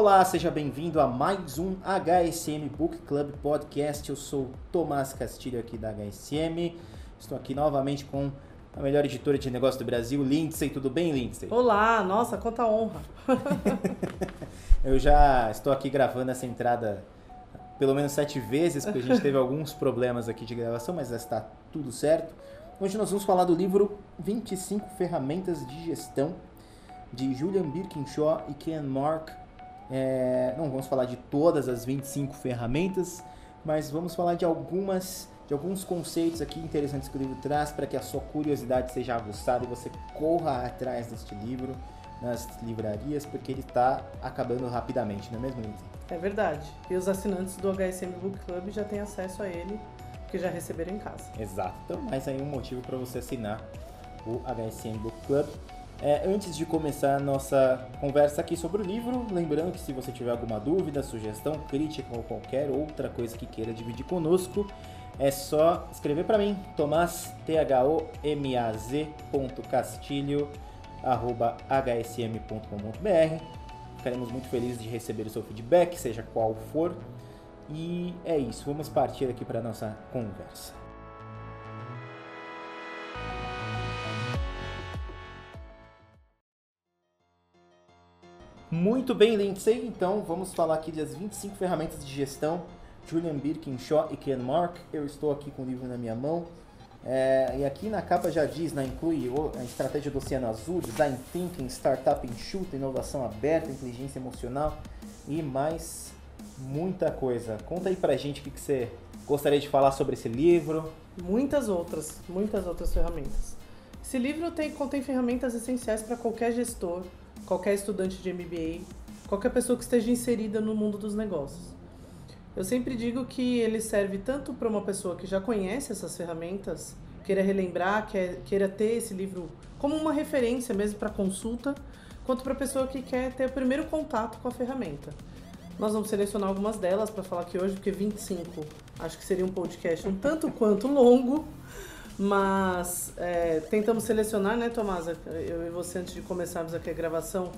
Olá, seja bem-vindo a mais um HSM Book Club Podcast. Eu sou Tomás Castilho aqui da HSM. Estou aqui novamente com a melhor editora de negócio do Brasil, Lindsay. Tudo bem, Lindsay? Olá, nossa, quanta honra. Eu já estou aqui gravando essa entrada pelo menos sete vezes, porque a gente teve alguns problemas aqui de gravação, mas já está tudo certo. Hoje nós vamos falar do livro 25 Ferramentas de Gestão, de Julian Birkinshaw e Ken Mark. É, não vamos falar de todas as 25 ferramentas, mas vamos falar de algumas de alguns conceitos aqui interessantes que o livro traz para que a sua curiosidade seja aguçada e você corra atrás deste livro nas livrarias, porque ele está acabando rapidamente, não é mesmo, Lindsay? É verdade. E os assinantes do HSM Book Club já têm acesso a ele, porque já receberam em casa. Exato. Então, mais aí um motivo para você assinar o HSM Book Club. É, antes de começar a nossa conversa aqui sobre o livro, lembrando que se você tiver alguma dúvida, sugestão, crítica ou qualquer outra coisa que queira dividir conosco, é só escrever para mim, tomás, T-H-O-M-A-Z.castilho, arroba hsm.com.br. Ficaremos muito felizes de receber o seu feedback, seja qual for. E é isso, vamos partir aqui para nossa conversa. Muito bem, Lindsay. Então, vamos falar aqui das 25 ferramentas de gestão. Julian Birkinshaw e Ken Mark. Eu estou aqui com o livro na minha mão. É, e aqui na capa já diz, né, inclui a estratégia do Oceano Azul, Design Thinking, Startup Enxuta, inovação aberta, inteligência emocional e mais muita coisa. Conta aí pra gente o que, que você gostaria de falar sobre esse livro. Muitas outras, muitas outras ferramentas. Esse livro tem, contém ferramentas essenciais para qualquer gestor, qualquer estudante de MBA, qualquer pessoa que esteja inserida no mundo dos negócios. Eu sempre digo que ele serve tanto para uma pessoa que já conhece essas ferramentas, queira relembrar, queira ter esse livro como uma referência mesmo para consulta, quanto para a pessoa que quer ter o primeiro contato com a ferramenta. Nós vamos selecionar algumas delas para falar aqui hoje, porque 25 acho que seria um podcast um tanto quanto longo, mas é, tentamos selecionar, né, Tomasa, eu e você antes de começarmos aqui a gravação,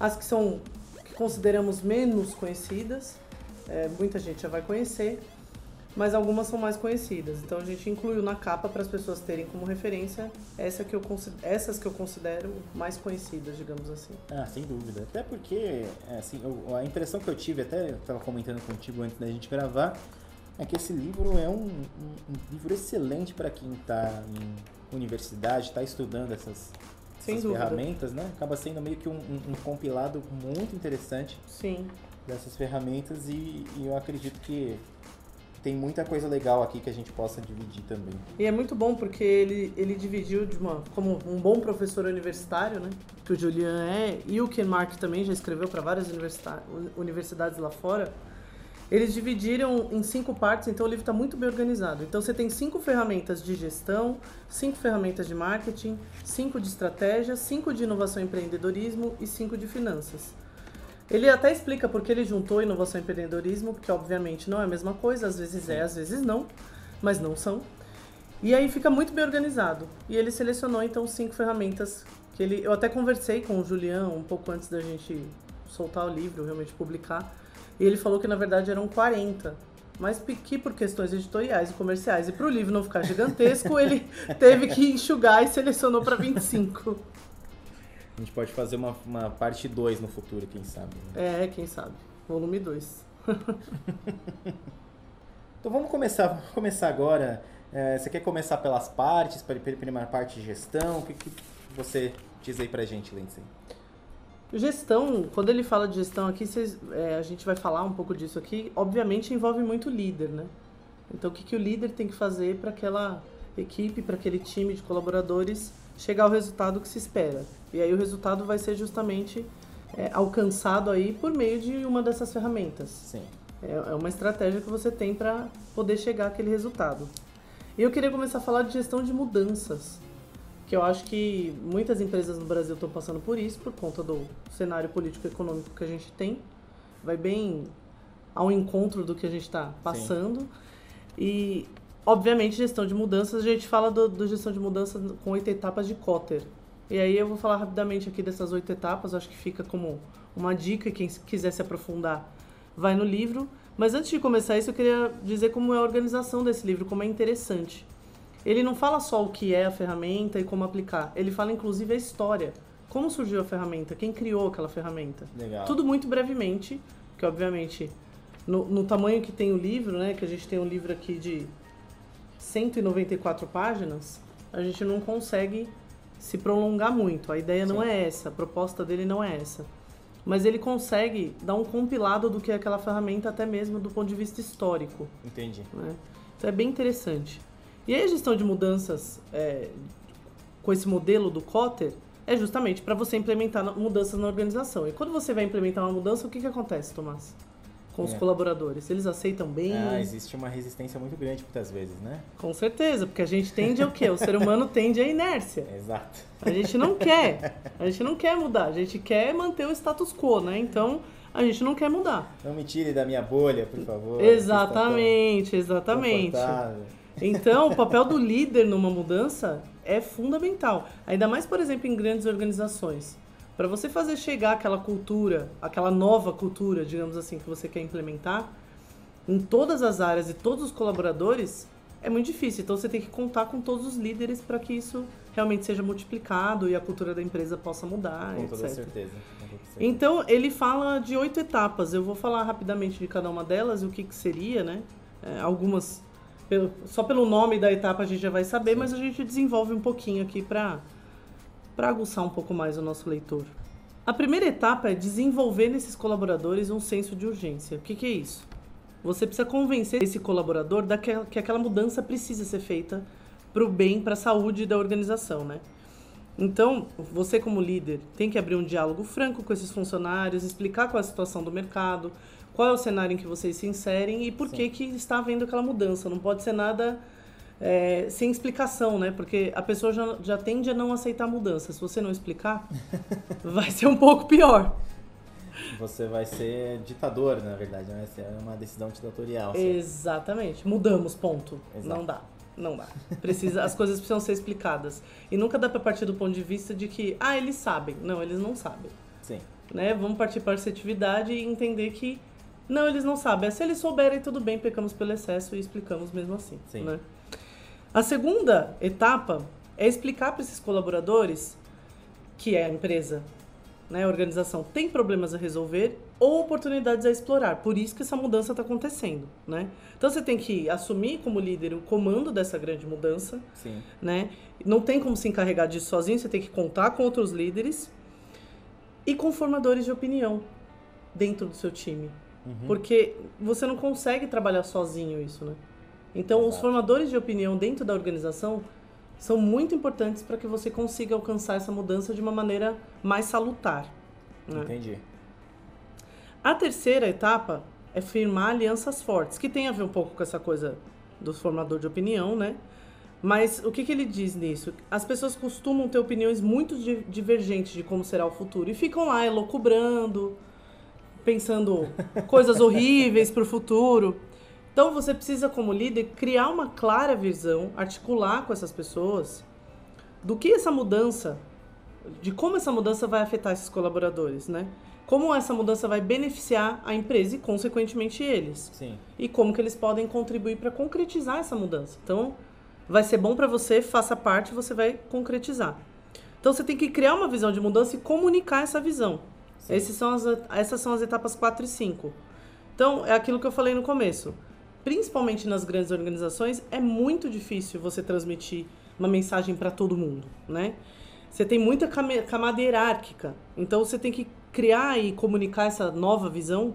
as que são que consideramos menos conhecidas é, muita gente já vai conhecer, mas algumas são mais conhecidas. Então a gente incluiu na capa para as pessoas terem como referência essa que eu, essas que eu considero mais conhecidas, digamos assim. Ah, sem dúvida. Até porque, é, assim, eu, a impressão que eu tive, até estava comentando contigo antes da gente gravar, é que esse livro é um, um, um livro excelente para quem está em universidade, está estudando essas, essas ferramentas, né? Acaba sendo meio que um, um, compilado muito interessante. Sim dessas ferramentas e, e, eu acredito que tem muita coisa legal aqui que a gente possa dividir também. E é muito bom porque ele, ele dividiu de uma, como um bom professor universitário, né? Que o Julian é, e o Ken Mark também já escreveu para várias universidades lá fora. Eles dividiram em cinco partes, então o livro está muito bem organizado. Então você tem cinco ferramentas de gestão, cinco ferramentas de marketing, cinco de estratégia, cinco de inovação e empreendedorismo e cinco de finanças. Ele até explica porque ele juntou inovação e empreendedorismo, porque obviamente não é a mesma coisa, às vezes é, às vezes não, mas não são. E aí fica muito bem organizado. E ele selecionou então cinco ferramentas que ele. Eu até conversei com o Julian um pouco antes da gente soltar o livro, realmente publicar. E ele falou que na verdade eram 40. Mas que por questões editoriais e comerciais e para o livro não ficar gigantesco, ele teve que enxugar e selecionou para 25. A gente pode fazer uma, uma parte 2 no futuro, quem sabe. Né? É, quem sabe. Volume 2. então vamos começar, vamos começar agora. É, você quer começar pelas partes, para a primeira parte de gestão? O que, que você diz aí pra gente, Lindsay? Gestão, quando ele fala de gestão aqui, vocês, é, a gente vai falar um pouco disso aqui. Obviamente envolve muito líder, né? Então o que, que o líder tem que fazer para aquela equipe, para aquele time de colaboradores chegar ao resultado que se espera. E aí o resultado vai ser justamente é, alcançado aí por meio de uma dessas ferramentas. Sim. É, é uma estratégia que você tem para poder chegar àquele resultado. E eu queria começar a falar de gestão de mudanças, que eu acho que muitas empresas no Brasil estão passando por isso, por conta do cenário político-econômico que a gente tem. Vai bem ao encontro do que a gente está passando. Sim. E Obviamente, gestão de mudanças, a gente fala do, do gestão de mudanças com oito etapas de Kotter. E aí eu vou falar rapidamente aqui dessas oito etapas, acho que fica como uma dica, quem quiser se aprofundar vai no livro. Mas antes de começar isso, eu queria dizer como é a organização desse livro, como é interessante. Ele não fala só o que é a ferramenta e como aplicar, ele fala inclusive a história. Como surgiu a ferramenta, quem criou aquela ferramenta. Legal. Tudo muito brevemente, que obviamente no, no tamanho que tem o livro, né, que a gente tem um livro aqui de 194 páginas, a gente não consegue se prolongar muito. A ideia não Sim. é essa, a proposta dele não é essa. Mas ele consegue dar um compilado do que é aquela ferramenta, até mesmo do ponto de vista histórico. Entendi. Né? Então é bem interessante. E aí a gestão de mudanças é, com esse modelo do Cotter é justamente para você implementar mudanças na organização. E quando você vai implementar uma mudança, o que, que acontece, Tomás? Com os É. colaboradores? Eles aceitam bem? Ah, existe uma resistência muito grande muitas vezes, né? Com certeza, porque a gente tende ao quê? O ser humano tende à inércia. Exato. A gente não quer. A gente não quer mudar. A gente quer manter o status quo, né? Então, a gente não quer mudar. Não me tire da minha bolha, por favor. Exatamente, exatamente. Então, o papel do líder numa mudança é fundamental. Ainda mais, por exemplo, em grandes organizações. Para você fazer chegar aquela cultura, aquela nova cultura, digamos assim, que você quer implementar, em todas as áreas e todos os colaboradores, é muito difícil. Então, você tem que contar com todos os líderes para que isso realmente seja multiplicado e a cultura da empresa possa mudar, Com toda etc. certeza. com toda certeza. Então, ele fala de oito etapas. Eu vou falar rapidamente de cada uma delas e o que, que seria, né? É, algumas, pelo- só pelo nome da etapa a gente já vai saber, Sim. mas a gente desenvolve um pouquinho aqui para aguçar um pouco mais o nosso leitor. A primeira etapa é desenvolver nesses colaboradores um senso de urgência. O que, que é isso? Você precisa convencer esse colaborador daquela, que aquela mudança precisa ser feita para o bem, para a saúde da organização, né? Então, você como líder tem que abrir um diálogo franco com esses funcionários, explicar qual é a situação do mercado, qual é o cenário em que vocês se inserem e por Sim. que que está havendo aquela mudança. Não pode ser nada é, sem explicação, né? Porque a pessoa já, já tende a não aceitar a mudança. Se você não explicar, vai ser um pouco pior. Você vai ser ditador, na verdade, né? Vai ser uma decisão ditatorial. assim. Exatamente. Mudamos, ponto. Exato. Não dá. Não dá. Precisa, as coisas precisam ser explicadas. E nunca dá para partir do ponto de vista de que, ah, eles sabem. Não, eles não sabem. Sim. né? Vamos partir para a assertividade e entender que não, eles não sabem. Se eles souberem, tudo bem, pecamos pelo excesso e explicamos mesmo assim. Sim. Né? A segunda etapa é explicar para esses colaboradores que é a empresa, né, a organização tem problemas a resolver ou oportunidades a explorar. Por isso que essa mudança está acontecendo, né? Então você tem que assumir como líder o comando dessa grande mudança, Sim. né? Não tem como se encarregar disso sozinho, você tem que contar com outros líderes e com formadores de opinião dentro do seu time. Uhum. Porque você não consegue trabalhar sozinho isso, né? Então, os Exato. formadores de opinião dentro da organização são muito importantes para que você consiga alcançar essa mudança de uma maneira mais salutar. né? Entendi. A terceira etapa é firmar alianças fortes, que tem a ver um pouco com essa coisa do formador de opinião, né? Mas o que, que ele diz nisso? As pessoas costumam ter opiniões muito di- divergentes de como será o futuro e ficam lá elocubrando, pensando coisas horríveis para o futuro. Então você precisa, como líder, criar uma clara visão, articular com essas pessoas do que essa mudança, de como essa mudança vai afetar esses colaboradores, né? Como essa mudança vai beneficiar a empresa e, consequentemente, eles Sim. e como que eles podem contribuir para concretizar essa mudança. Então, vai ser bom para você, faça parte, você vai concretizar. Então, você tem que criar uma visão de mudança e comunicar essa visão. São as, essas são as etapas 4 e 5. Então, é aquilo que eu falei no começo. Principalmente nas grandes organizações, é muito difícil você transmitir uma mensagem para todo mundo, né? Você tem muita camada hierárquica. Então, você tem que criar e comunicar essa nova visão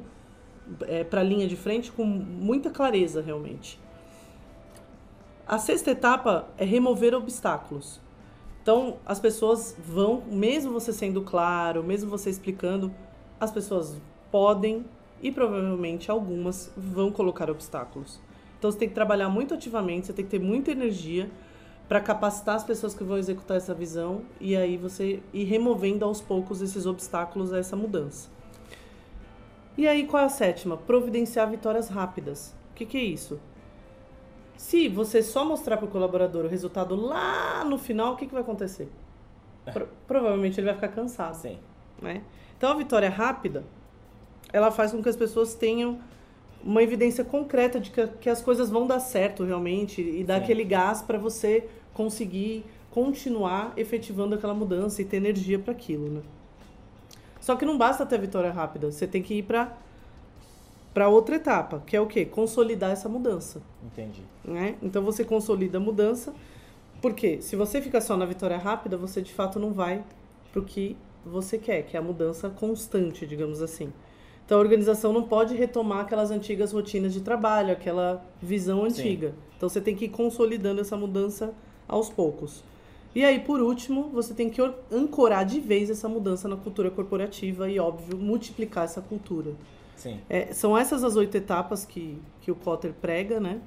para a linha de frente com muita clareza, realmente. A sexta etapa é remover obstáculos. Então, as pessoas vão, mesmo você sendo claro, mesmo você explicando, as pessoas podem e provavelmente algumas vão colocar obstáculos. Então, você tem que trabalhar muito ativamente, você tem que ter muita energia para capacitar as pessoas que vão executar essa visão e aí você ir removendo aos poucos esses obstáculos a essa mudança. E aí, qual é a sétima? Providenciar vitórias rápidas. O que, que é isso? Se você só mostrar para o colaborador o resultado lá no final, o que, que vai acontecer? pro- provavelmente ele vai ficar cansado. Sim. né? Então a vitória rápida, ela faz com que as pessoas tenham uma evidência concreta de que, que as coisas vão dar certo realmente e dar Sim. aquele gás para você conseguir continuar efetivando aquela mudança e ter energia para aquilo, né? Só que não basta ter a vitória rápida, você tem que ir para para outra etapa, que é o quê? Consolidar essa mudança Entendi. né? Então você consolida a mudança, porque se você fica só na vitória rápida, você de fato não vai pro que você quer, que é a mudança constante, digamos assim. Então a organização não pode retomar aquelas antigas rotinas de trabalho, aquela visão Sim. antiga. Então você tem que ir consolidando essa mudança aos poucos. E aí, por último, você tem que or- ancorar de vez essa mudança na cultura corporativa e, óbvio, multiplicar essa cultura. Sim. É, são essas as oito etapas que, que o Cotter prega, né?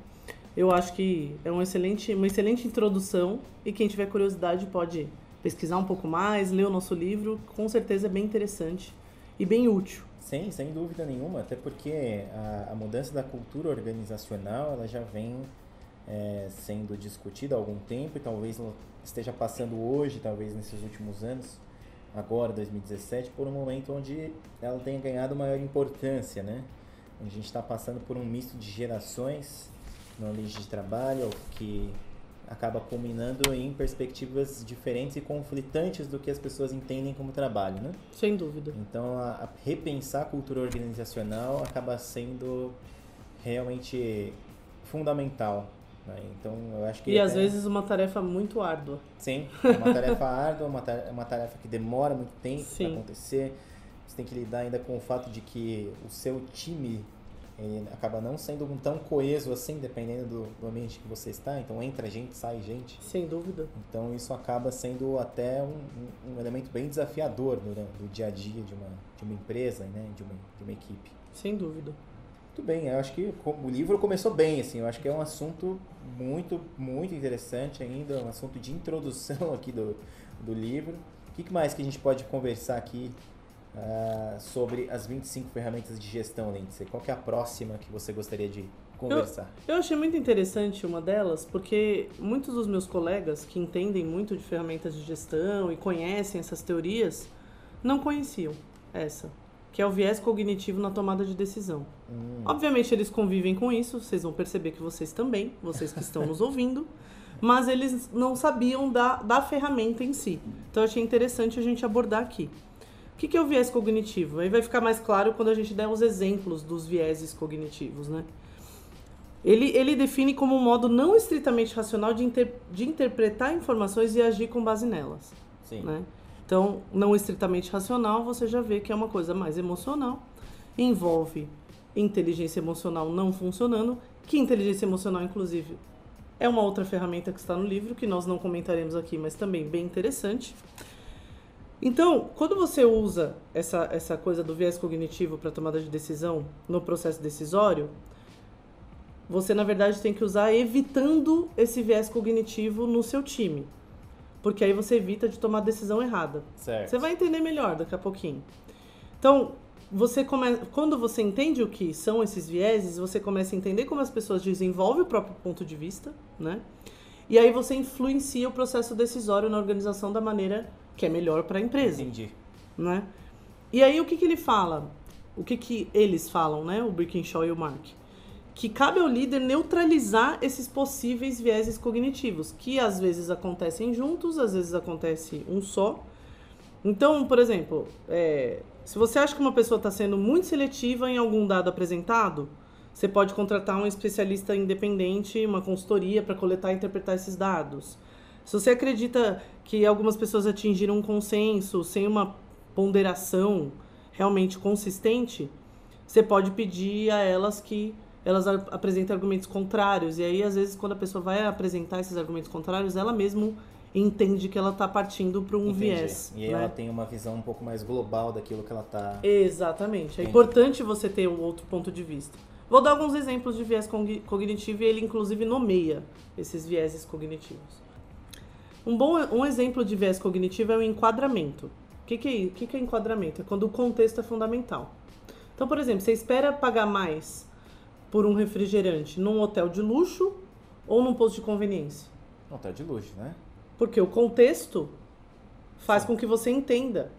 Eu acho que é um excelente, uma excelente introdução e quem tiver curiosidade pode pesquisar um pouco mais, ler o nosso livro, com certeza é bem interessante e bem útil. Sim, sem dúvida nenhuma, até porque a, a mudança da cultura organizacional ela já vem é, sendo discutida há algum tempo e talvez esteja passando hoje, talvez nesses últimos anos, agora 2017, por um momento onde ela tenha ganhado maior importância, né? A gente está passando por um misto de gerações no ambiente de trabalho que acaba culminando em perspectivas diferentes e conflitantes do que as pessoas entendem como trabalho, né? Sem dúvida. Então, a, a repensar a cultura organizacional acaba sendo realmente fundamental. Né? Então, eu acho que. E às até- vezes uma tarefa muito árdua. Sim, é uma tarefa árdua, uma é uma tarefa que demora muito tempo para acontecer. Você tem que lidar ainda com o fato de que o seu time ele acaba não sendo tão coeso assim, dependendo do, do ambiente que você está. Então, entra gente, sai gente. Sem dúvida. Então isso acaba sendo até um, um- elemento bem desafiador do, do dia a dia de uma, de uma empresa, né? de, uma, de uma equipe. Sem dúvida. Muito bem, eu acho que o livro começou bem, assim, eu acho que é um assunto muito, muito interessante ainda, um assunto de introdução aqui do, do livro. O que mais que a gente pode conversar aqui ah, sobre as 25 ferramentas de gestão, Lindsay? Qual é a próxima que você gostaria de conversar? Eu achei muito interessante uma delas, porque muitos dos meus colegas que entendem muito de ferramentas de gestão e conhecem essas teorias, não conheciam essa, que é o viés cognitivo na tomada de decisão. Hum, Obviamente eles convivem com isso, vocês vão perceber que vocês também, vocês que estão nos ouvindo, mas eles não sabiam da, da ferramenta em si. Então achei interessante a gente abordar aqui. O que, que é o viés cognitivo? Aí vai ficar mais claro quando a gente der os exemplos dos vieses cognitivos, né? Ele, ele define como um modo não estritamente racional de, inter, de interpretar informações e agir com base nelas sim, né? Então, não estritamente racional, você já vê que é uma coisa mais emocional, envolve inteligência emocional não funcionando, que inteligência emocional, inclusive, é uma outra ferramenta que está no livro, que nós não comentaremos aqui, mas também bem interessante. Então, quando você usa essa, essa coisa do viés cognitivo para tomada de decisão no processo decisório, você na verdade tem que usar evitando esse viés cognitivo no seu time. Porque aí você evita de tomar a decisão errada. certo. Você vai entender melhor daqui a pouquinho. Então, você come... quando você entende o que são esses vieses, você começa a entender como as pessoas desenvolvem o próprio ponto de vista, né? E aí você influencia o processo decisório na organização da maneira que é melhor para a empresa Entendi. né? E aí o que que ele fala? O que que eles falam, né? O Brickenshaw e o Mark. Que cabe ao líder neutralizar esses possíveis vieses cognitivos, que às vezes acontecem juntos, às vezes acontece um só. Então, por exemplo, é, se você acha que uma pessoa está sendo muito seletiva em algum dado apresentado, você pode contratar um especialista independente, uma consultoria para coletar e interpretar esses dados. Se você acredita que algumas pessoas atingiram um consenso sem uma ponderação realmente consistente, você pode pedir a elas que elas a- apresentem argumentos contrários. E aí, às vezes, quando a pessoa vai apresentar esses argumentos contrários, ela mesmo entende que ela está partindo para um Entendi. viés. E aí né? ela tem uma visão um pouco mais global daquilo que ela tá. Exatamente. É Entendi. importante você ter um outro ponto de vista. Vou dar alguns exemplos de viés cogni- cognitivo e ele, inclusive, nomeia esses vieses cognitivos. Um bom um exemplo de viés cognitivo é o enquadramento. O que, que, é, o que, que é enquadramento? É quando o contexto é fundamental. Então, por exemplo, você espera pagar mais por um refrigerante num hotel de luxo ou num posto de conveniência? Não, tá de luxo, né? Porque o contexto faz Sim. com que você entenda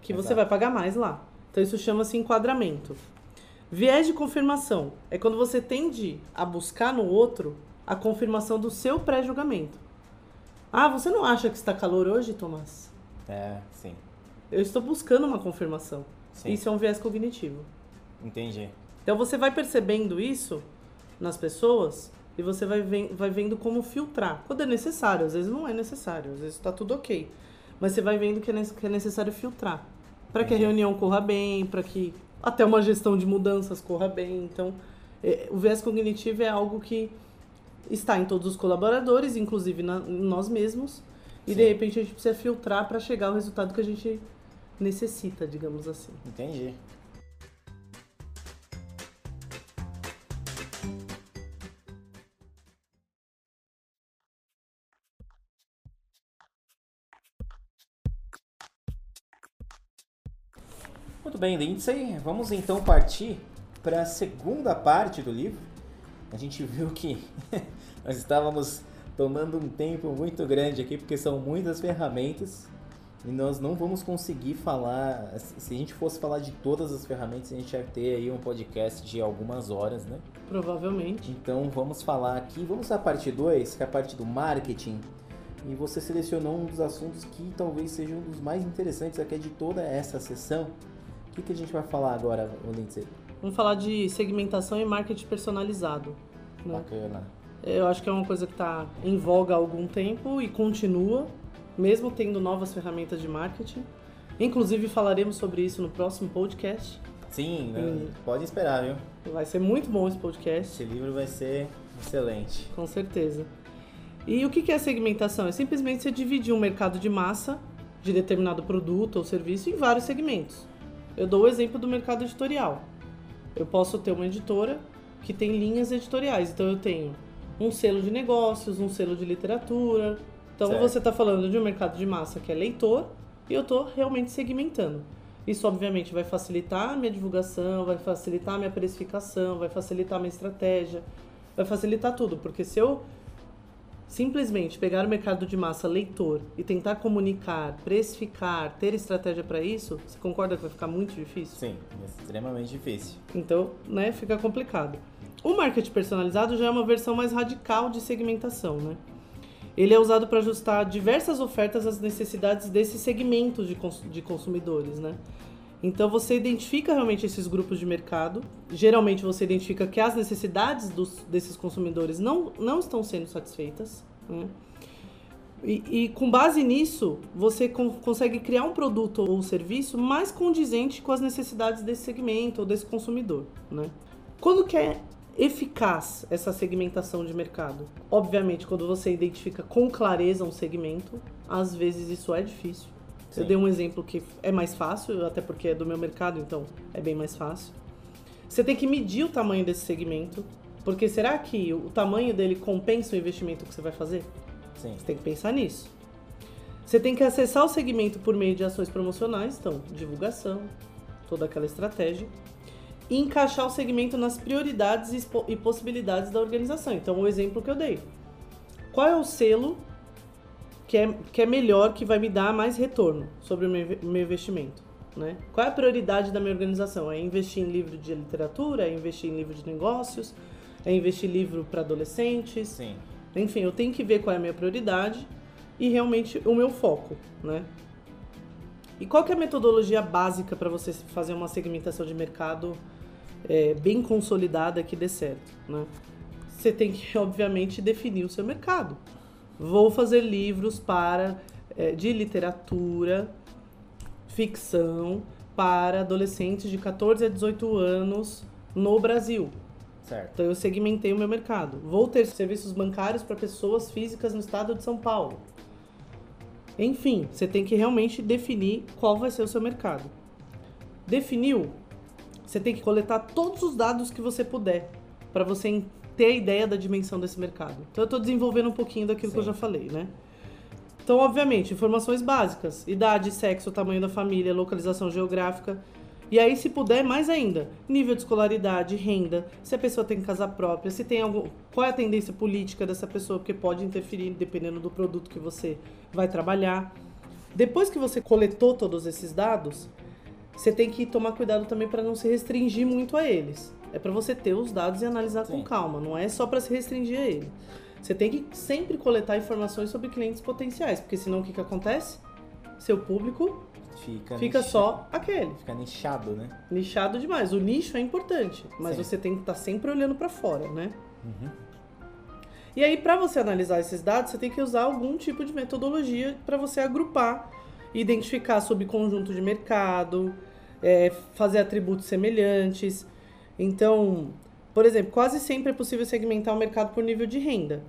que você Exato. vai pagar mais lá. Então isso chama-se enquadramento. Viés de confirmação é quando você tende a buscar no outro a confirmação do seu pré-julgamento. Ah, você não acha que está calor hoje, Tomás? É, sim. Eu estou buscando uma confirmação. Sim. Isso é um viés cognitivo. Entendi. Então você vai percebendo isso nas pessoas e você vai, vai vendo como filtrar. Quando é necessário, às vezes não é necessário, às vezes está tudo ok. Mas você vai vendo que é, é necessário filtrar. Para que a Entendi. reunião corra bem, para que até uma gestão de mudanças corra bem. Então, é, o viés cognitivo é algo que está em todos os colaboradores, inclusive na, em nós mesmos. E de Sim. repente a gente precisa filtrar para chegar ao resultado que a gente necessita, digamos assim. Entendi. Bem, Lindsay. Vamos então partir para a segunda parte do livro. A gente viu que nós estávamos tomando um tempo muito grande aqui, porque são muitas ferramentas e nós não vamos conseguir falar. Se a gente fosse falar de todas as ferramentas, a gente ia ter aí um podcast de algumas horas, né? Provavelmente. Então vamos falar aqui, vamos à parte 2, que é a parte do marketing. E você selecionou um dos assuntos que talvez seja um dos mais interessantes aqui de toda essa sessão. O que, que a gente vai falar agora, Lindsay? Vamos falar de segmentação e marketing personalizado. né? Bacana. Eu acho que é uma coisa que está em voga há algum tempo e continua, mesmo tendo novas ferramentas de marketing. Inclusive falaremos sobre isso no próximo podcast. Sim, né? Pode esperar, viu? Vai ser muito bom esse podcast, Esse livro vai ser excelente. com certeza. E o que que é segmentação? É simplesmente você dividir um mercado de massa de determinado produto ou serviço em vários segmentos. Eu dou o exemplo do mercado editorial. Eu posso ter uma editora que tem linhas editoriais. Então eu tenho um selo de negócios, um selo de literatura. Então Certo. você está falando de um mercado de massa que é leitor e eu estou realmente segmentando. Isso obviamente vai facilitar a minha divulgação, vai facilitar a minha precificação, vai facilitar a minha estratégia, vai facilitar tudo, porque se eu simplesmente pegar o mercado de massa leitor e tentar comunicar, precificar, ter estratégia para isso, você concorda que vai ficar muito difícil? Sim, extremamente difícil. Então, né, fica complicado. O marketing personalizado já é uma versão mais radical de segmentação, né? Ele é usado para ajustar diversas ofertas às necessidades desses segmentos de, cons- de consumidores, né? Então você identifica realmente esses grupos de mercado. Geralmente você identifica que as necessidades dos, desses consumidores não, não estão sendo satisfeitas. Né? E, e com base nisso, você con- consegue criar um produto ou serviço mais condizente com as necessidades desse segmento ou desse consumidor. Né? Quando que é eficaz essa segmentação de mercado? Obviamente, quando você identifica com clareza um segmento, às vezes isso é difícil. Eu Sim. dei um exemplo que é mais fácil, até porque é do meu mercado, então é bem mais fácil. Você tem que medir o tamanho desse segmento, porque será que o tamanho dele compensa o investimento que você vai fazer? Sim. Você tem que pensar nisso. Você tem que acessar o segmento por meio de ações promocionais, então, divulgação, toda aquela estratégia. E encaixar o segmento nas prioridades e possibilidades da organização. Então, o exemplo que eu dei. Qual é o selo que é, que é melhor, que vai me dar mais retorno sobre o meu, meu investimento? Né? Qual é a prioridade da minha organização? É investir em livro de literatura? É investir em livro de negócios? É investir em livro para adolescentes? Sim. Enfim, eu tenho que ver qual é a minha prioridade e realmente o meu foco, né? E qual é a metodologia básica para você fazer uma segmentação de mercado é, bem consolidada que dê certo, né? Você tem que, obviamente, definir o seu mercado. Vou fazer livros para é, de literatura, ficção para adolescentes de 14 a 18 anos no Brasil. Certo. Então eu segmentei o meu mercado. Vou ter serviços bancários para pessoas físicas no estado de São Paulo. Enfim, você tem que realmente definir qual vai ser o seu mercado. Definiu? Você tem que coletar todos os dados que você puder para você ter a ideia da dimensão desse mercado. Então eu estou desenvolvendo um pouquinho daquilo que eu Sim. já falei, né? Então, obviamente, informações básicas: idade, sexo, tamanho da família, localização geográfica. E aí, se puder, mais ainda, nível de escolaridade, renda, se a pessoa tem casa própria, se tem algum. Qual é a tendência política dessa pessoa, porque pode interferir dependendo do produto que você vai trabalhar. Depois que você coletou todos esses dados, você tem que tomar cuidado também para não se restringir muito a eles. É para você ter os dados e analisar Sim. com calma, não é só para se restringir a ele. Você tem que sempre coletar informações sobre clientes potenciais, porque senão o que, que acontece? Seu público Fica, fica só aquele. Fica nichado, né? Nichado demais. O nicho é importante, mas Sim. você tem que estar sempre olhando para fora, né? Uhum. E aí, para você analisar esses dados, você tem que usar algum tipo de metodologia para você agrupar, identificar subconjunto de mercado, é, fazer atributos semelhantes. Então, por exemplo, quase sempre é possível segmentar o mercado por nível de renda.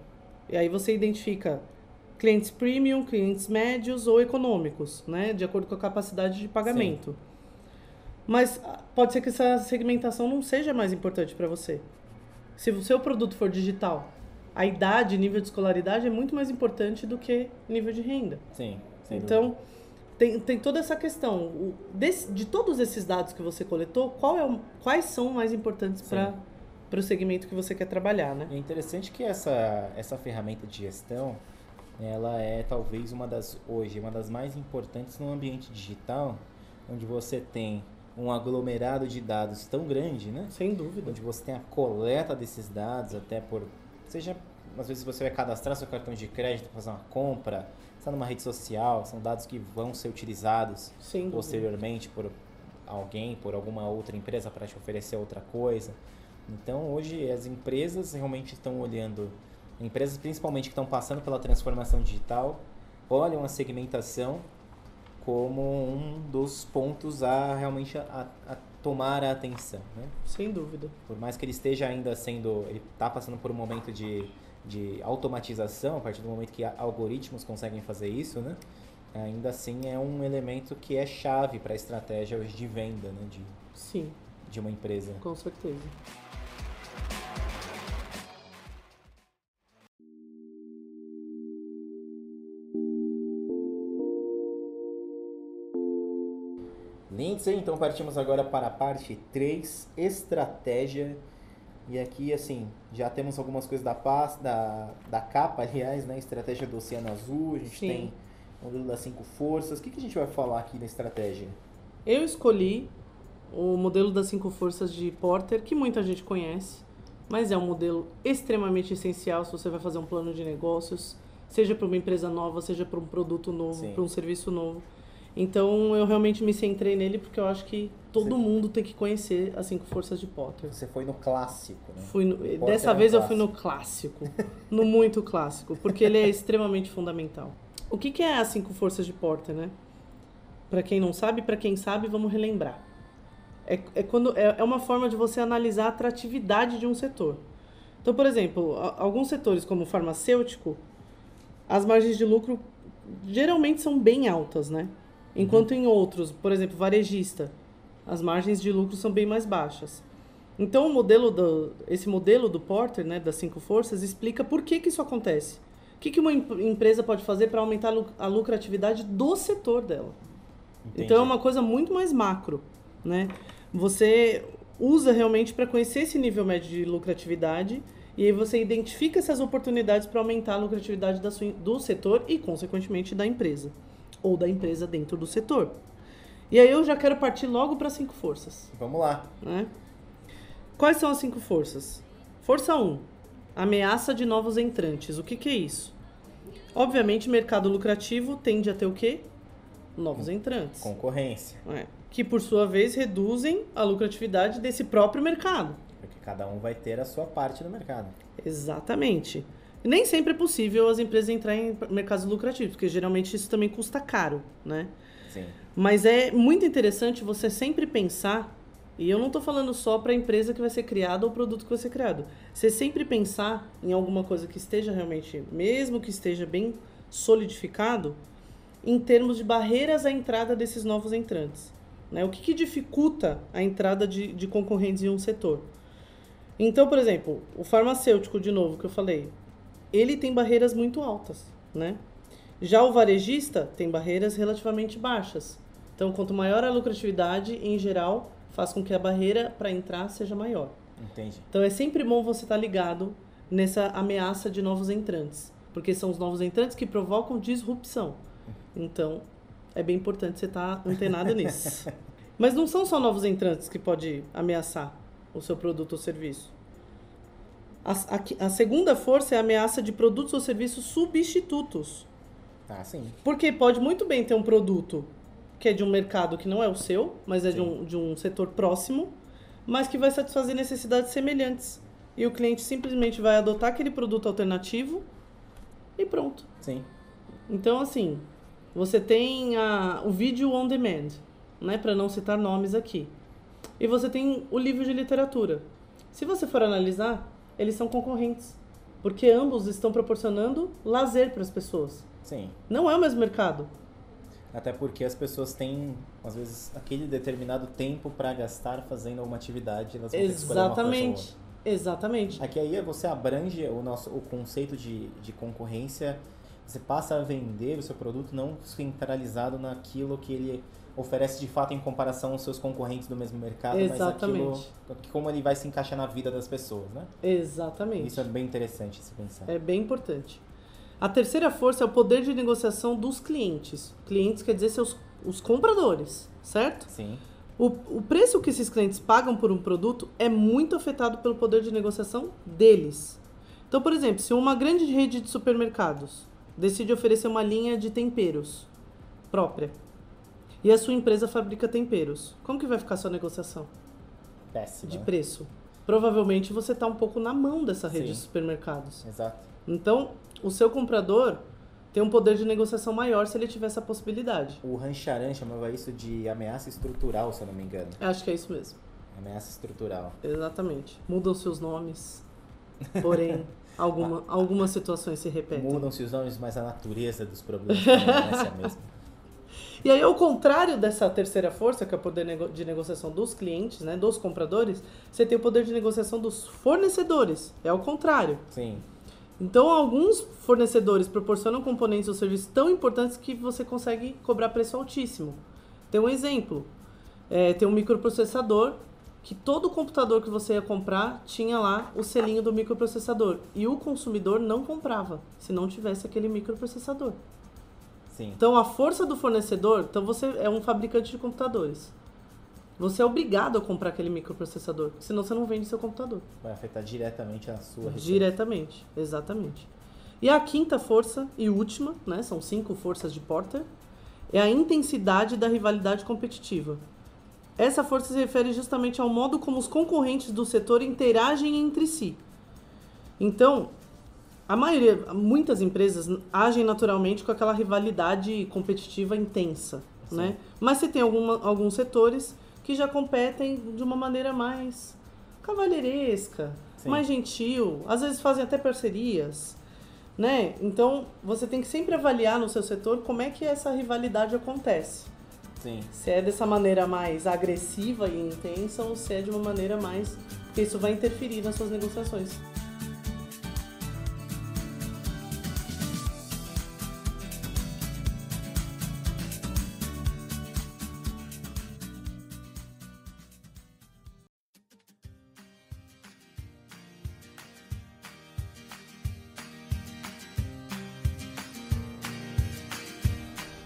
E aí você identifica clientes premium, clientes médios ou econômicos, né? De acordo com a capacidade de pagamento. Mas ah, pode ser que essa segmentação não seja mais importante para você. Se o seu produto for digital, a idade, nível de escolaridade é muito mais importante do que nível de renda. Sim. sem dúvida. Tem, tem toda essa questão. O- desse- de todos esses dados que você coletou, qual é o- quais são mais importantes Sim. para o segmento que você quer trabalhar, né? É interessante que essa, essa ferramenta de gestão, ela é talvez uma das, hoje, uma das mais importantes no ambiente digital, onde você tem um aglomerado de dados tão grande, né? Sem dúvida. Onde você tem a coleta desses dados, até por. Seja, às vezes você vai cadastrar seu cartão de crédito para fazer uma compra, está numa rede social, são dados que vão ser utilizados dúvida. posteriormente por alguém, por alguma outra empresa para te oferecer outra coisa. Então hoje as empresas realmente estão olhando, empresas principalmente que estão passando pela transformação digital, olham a segmentação como um dos pontos a realmente a, a tomar a atenção. Né? Sem dúvida. Por mais que ele esteja ainda sendo, ele está passando por um momento de, de automatização, a partir do momento que algoritmos conseguem fazer isso, né? ainda assim é um elemento que é chave para a estratégia hoje de venda né? de, Sim, de uma empresa. com certeza. Lindsay, então partimos agora para a parte 3, estratégia. E aqui, assim, já temos algumas coisas da paz, da, da capa, aliás, né? Estratégia do Oceano Azul, a gente Sim. tem o modelo das cinco forças. O que, que a gente vai falar aqui na estratégia? Eu escolhi o modelo das cinco forças de Porter, que muita gente conhece, mas é um modelo extremamente essencial se você vai fazer um plano de negócios, seja para uma empresa nova, seja para um produto novo, para um serviço novo. Então eu realmente me centrei nele porque eu acho que todo Sim. mundo tem que conhecer as cinco forças de Potter. Você foi no clássico, né? Fui no- dessa vez eu fui no clássico, no muito clássico, porque ele é extremamente fundamental. O que, que é as cinco forças de Porter, né? Para quem não sabe, para quem sabe, vamos relembrar. É, é quando é, é uma forma de você analisar a atratividade de um setor. Então, por exemplo, a- alguns setores como o farmacêutico, as margens de lucro geralmente são bem altas, né? Enquanto em outros, por exemplo, varejista, as margens de lucro são bem mais baixas. Então, o modelo do, esse modelo do Porter, né, das cinco forças, explica por que, que isso acontece. O que, que uma em- empresa pode fazer para aumentar a lu- a lucratividade do setor dela. Entendi. Então, é uma coisa muito mais macro, né? Você usa realmente para conhecer esse nível médio de lucratividade e aí você identifica essas oportunidades para aumentar a lucratividade da sua, do setor e, consequentemente, da empresa. Ou da empresa dentro do setor. E aí eu já quero partir logo para cinco forças Vamos lá. né? Quais são as cinco forças? Força 1. Ameaça de novos entrantes. O que, que é isso? Obviamente, mercado lucrativo tende a ter o quê? Novos entrantes. Concorrência. É. Que, por sua vez, reduzem a lucratividade desse próprio mercado. Porque cada um vai ter a sua parte do mercado. Exatamente. Nem sempre é possível as empresas entrarem em mercados lucrativos, porque geralmente isso também custa caro, né? Sim. Mas é muito interessante você sempre pensar, e eu não estou falando só para a empresa que vai ser criada ou produto que vai ser criado. Você sempre pensar em alguma coisa que esteja realmente, mesmo que esteja bem solidificado, em termos de barreiras à entrada desses novos entrantes. Né? O que, que dificulta a entrada de, de concorrentes em um setor? Então, por exemplo, o farmacêutico, de novo, que eu falei, ele tem barreiras muito altas, né? Já o varejista tem barreiras relativamente baixas. Então, quanto maior a lucratividade, em geral, faz com que a barreira para entrar seja maior. Entendi. Então, é sempre bom você estar ligado nessa ameaça de novos entrantes, porque são os novos entrantes que provocam disrupção. Então, é bem importante você estar tá antenado nisso. Mas não são só novos entrantes que pode ameaçar o seu produto ou serviço. A, a, a, segunda força é a ameaça de produtos ou serviços substitutos. Ah, sim. Porque pode muito bem ter um produto que é de um mercado que não é o seu, mas é de um, de um setor próximo, mas que vai satisfazer necessidades semelhantes. E o cliente simplesmente vai adotar aquele produto alternativo e pronto. Sim. Então, assim, você tem a, o vídeo on demand, né, para não citar nomes aqui. E você tem o livro de literatura. Se você for analisar, eles são concorrentes, porque ambos estão proporcionando lazer para as pessoas. Sim. Não é o mesmo mercado. Até porque as pessoas têm, às vezes, aquele determinado tempo para gastar fazendo uma atividade. Elas vão Exatamente. Exatamente. Aqui aí você abrange o nosso o conceito de, de concorrência. Você passa a vender o seu produto não centralizado naquilo que ele oferece de fato em comparação aos seus concorrentes do mesmo mercado, Exatamente. mas aquilo, como ele vai se encaixar na vida das pessoas, né? Exatamente. Isso é bem interessante se pensar. É bem importante. A terceira força é o poder de negociação dos clientes. Clientes quer dizer seus os compradores, certo? Sim. O, o preço que esses clientes pagam por um produto é muito afetado pelo poder de negociação deles. Então, por exemplo, se uma grande rede de supermercados decide oferecer uma linha de temperos própria e a sua empresa fabrica temperos, como que vai ficar a sua negociação? Péssima. De preço. Provavelmente você está um pouco na mão dessa rede Sim. de supermercados. Exato. Então, o seu comprador tem um poder de negociação maior se ele tiver essa possibilidade. O Rancharan chamava isso de ameaça estrutural, se eu não me engano. Acho que é isso mesmo. Ameaça estrutural. Exatamente. Mudam seus nomes, porém, alguma, algumas situações se repetem. Mudam-se os nomes, mas a natureza dos problemas permanece a mesma. E aí, ao contrário dessa terceira força, que é o poder de negociação dos clientes, né, dos compradores, você tem o poder de negociação dos fornecedores. É o contrário. Sim. Então, alguns fornecedores proporcionam componentes ou serviços tão importantes que você consegue cobrar preço altíssimo. Tem um exemplo: é, tem um microprocessador que todo computador que você ia comprar tinha lá o selinho do microprocessador e o consumidor não comprava se não tivesse aquele microprocessador. Sim. Então, a força do fornecedor, então você é um fabricante de computadores. Você é obrigado a comprar aquele microprocessador, senão você não vende seu computador. Vai afetar diretamente a sua receita. Diretamente, exatamente. E a quinta força e última, né, são cinco forças de Porter, é a intensidade da rivalidade competitiva. Essa força se refere justamente ao modo como os concorrentes do setor interagem entre si. Então, a maioria, muitas empresas agem naturalmente com aquela rivalidade competitiva intensa, Sim. né? Mas você tem alguma, alguns setores que já competem de uma maneira mais cavalheiresca, Sim. mais gentil, às vezes fazem até parcerias, né? Então, você tem que sempre avaliar no seu setor como é que essa rivalidade acontece. Sim. Se é dessa maneira mais agressiva e intensa ou se é de uma maneira mais. Porque isso vai interferir nas suas negociações.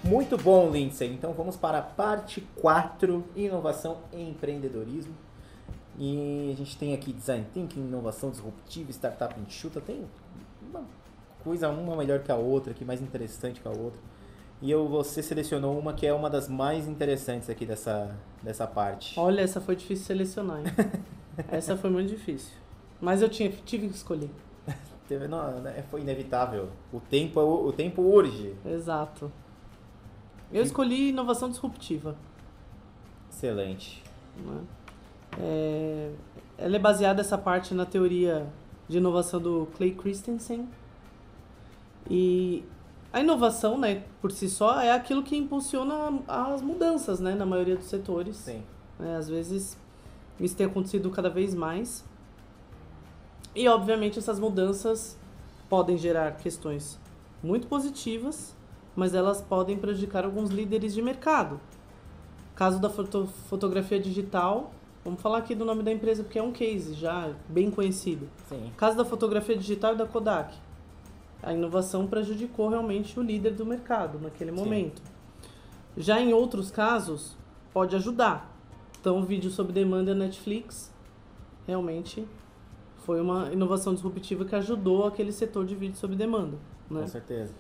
Muito bom, Lindsay. Então vamos para a parte 4, inovação e empreendedorismo. E a gente tem aqui design thinking, inovação disruptiva, startup enxuta. Tem uma coisa uma melhor que a outra, aqui mais interessante que a outra. E eu, você selecionou uma que é uma das mais interessantes aqui dessa, dessa parte. Olha, essa foi difícil selecionar, hein? essa foi muito difícil. Mas eu tinha, tive que escolher. Não, né, foi inevitável. O tempo, é o tempo urge. Exato. Eu escolhi inovação disruptiva. Excelente. né? É, ela é baseada essa parte na teoria de inovação do Clay Christensen. E a inovação, né, por si só, é aquilo que impulsiona as mudanças, né, na maioria dos setores. Sim. né? Às vezes isso tem acontecido cada vez mais. E obviamente essas mudanças podem gerar questões muito positivas, mas elas podem prejudicar alguns líderes de mercado. Caso da foto- fotografia digital, vamos falar aqui do nome da empresa porque é um case já bem conhecido. Sim. Caso da fotografia digital e da Kodak. A inovação prejudicou realmente o líder do mercado naquele Sim. momento. Já em outros casos, pode ajudar. Então, o vídeo sobre demanda Netflix realmente foi uma inovação disruptiva que ajudou aquele setor de vídeo sob demanda. Né? Com certeza.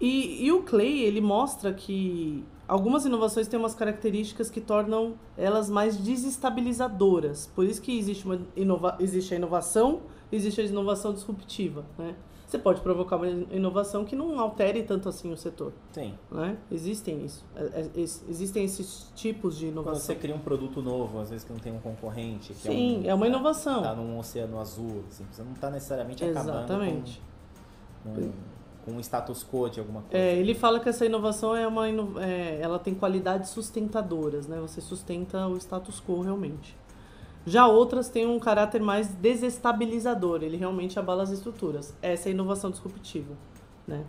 E, e o Clay, ele mostra que algumas inovações têm umas características que tornam elas mais desestabilizadoras. Por isso que existe, uma inova existe a inovação, existe a inovação disruptiva, né? Você pode provocar uma inovação que não altere tanto assim o setor. Sim. Né? Existem isso. É, é, existem esses tipos de inovação. Quando você cria um produto novo, às vezes que não tem um concorrente. Que Sim, é, um, é uma inovação. Está num oceano azul. Assim, você não está necessariamente Exatamente. acabando com, com um status quo de alguma coisa. É, ele fala que essa inovação é uma é, ela tem qualidades sustentadoras, né? Você sustenta o status quo realmente. Já outras têm um caráter mais desestabilizador, ele realmente abala as estruturas. Essa é a inovação disruptiva. Né?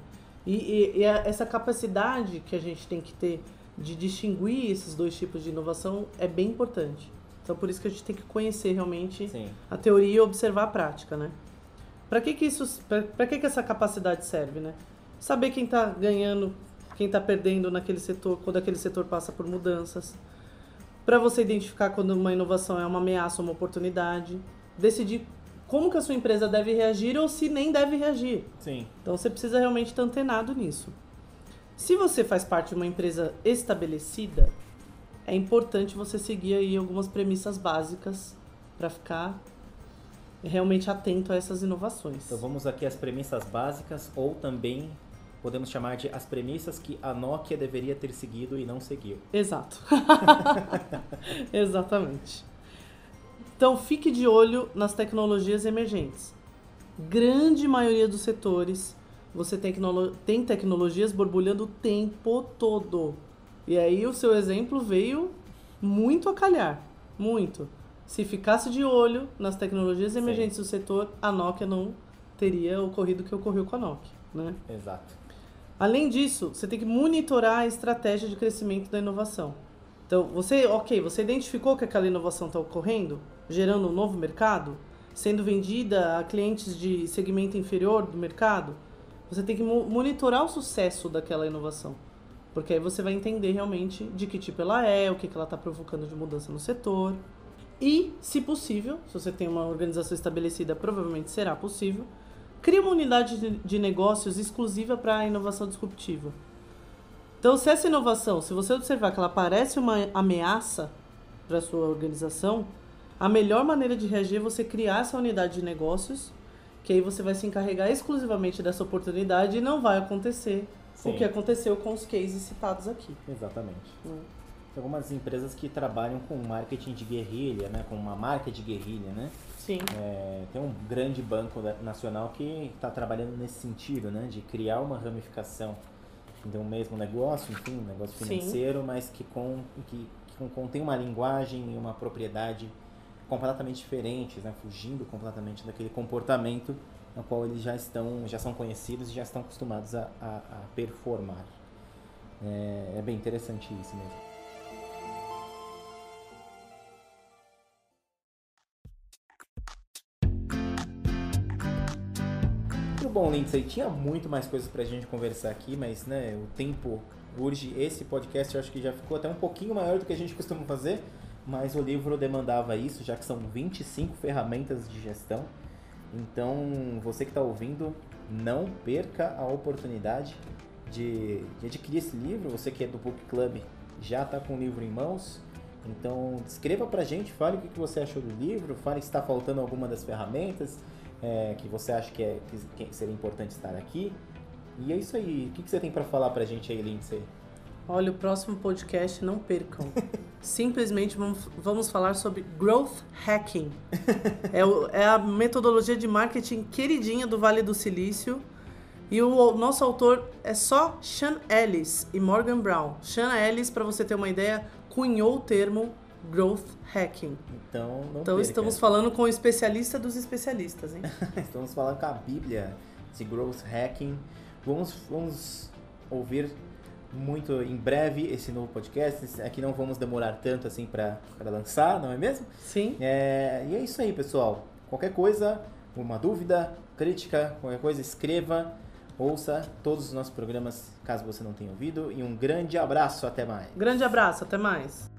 E, e, e essa capacidade que a gente tem que ter de distinguir esses dois tipos de inovação é bem importante. Então, por isso que a gente tem que conhecer realmente Sim. a teoria e observar a prática, né? Para que que isso, para que que essa capacidade serve, né? Saber quem está ganhando, quem está perdendo naquele setor, quando aquele setor passa por mudanças para você identificar quando uma inovação é uma ameaça ou uma oportunidade, decidir como que a sua empresa deve reagir ou se nem deve reagir. Sim. Então você precisa realmente estar antenado nisso. Se você faz parte de uma empresa estabelecida, é importante você seguir aí algumas premissas básicas para ficar realmente atento a essas inovações. Então vamos aqui às premissas básicas ou também podemos chamar de as premissas que a Nokia deveria ter seguido e não seguiu. Exato. Exatamente. Então fique de olho nas tecnologias emergentes. Grande maioria dos setores você tem, tem tecnologias borbulhando o tempo todo. E aí o seu exemplo veio muito a calhar. Muito. Se ficasse de olho nas tecnologias emergentes Sim. do setor, a Nokia não teria ocorrido o que ocorreu com a Nokia. Né? Exato. Além disso, você tem que monitorar a estratégia de crescimento da inovação. Então, você, ok, você identificou que aquela inovação está ocorrendo, gerando um novo mercado, sendo vendida a clientes de segmento inferior do mercado, você tem que monitorar o sucesso daquela inovação. Porque aí você vai entender realmente de que tipo ela é, o que, que ela está provocando de mudança no setor. E, se possível, se você tem uma organização estabelecida, provavelmente será possível, Cria uma unidade de, negócios exclusiva para a inovação disruptiva. Então, se essa inovação, se você observar que ela parece uma ameaça para a sua organização, a melhor maneira de reagir é você criar essa unidade de negócios, que aí você vai se encarregar exclusivamente dessa oportunidade e não vai acontecer Sim. o que aconteceu com os cases citados aqui. Exatamente. Hum. Tem algumas empresas que trabalham com marketing de guerrilha, né? com uma marca de guerrilha, né? Sim. É, tem um grande banco nacional que está trabalhando nesse sentido, né? De criar uma ramificação de um mesmo negócio, enfim, um negócio financeiro, Sim. mas que, com, que, que contém uma linguagem e uma propriedade completamente diferentes, né? Fugindo completamente daquele comportamento no qual eles já estão, já são conhecidos e já estão acostumados a, a, a performar. É, é bem interessante isso mesmo. Bom, Lindsay, tinha muito mais coisas pra gente conversar aqui, mas né, o tempo urge. Esse podcast eu acho que já ficou até um pouquinho maior do que a gente costuma fazer, mas o livro demandava isso, já que são 25 ferramentas de gestão. Então, você que está ouvindo, não perca a oportunidade de, de, adquirir esse livro. Você que é do Book Club já está com o livro em mãos. Então, escreva pra gente, fale o que você achou do livro, fale se está faltando alguma das ferramentas, é, que você acha que, é, que seria importante estar aqui. E é isso aí. O que, que você tem para falar para a gente aí, Lindsay? Olha, o próximo podcast não percam. Simplesmente vamos, vamos falar sobre growth hacking. é, o, é a metodologia de marketing queridinha do Vale do Silício. E o nosso autor é só Sean Ellis e Morgan Brown. Sean Ellis, para você ter uma ideia, cunhou o termo Growth Hacking. Então, não então perca. estamos falando com o especialista dos especialistas, hein? estamos falando com a Bíblia de Growth Hacking. Vamos, vamos ouvir muito em breve esse novo podcast. Aqui não vamos demorar tanto assim para lançar, não é mesmo? Sim. É, e é isso aí, pessoal. Qualquer coisa, uma dúvida, crítica, qualquer coisa, escreva. Ouça todos os nossos programas, caso você não tenha ouvido. E um grande abraço, até mais. Grande abraço, até mais.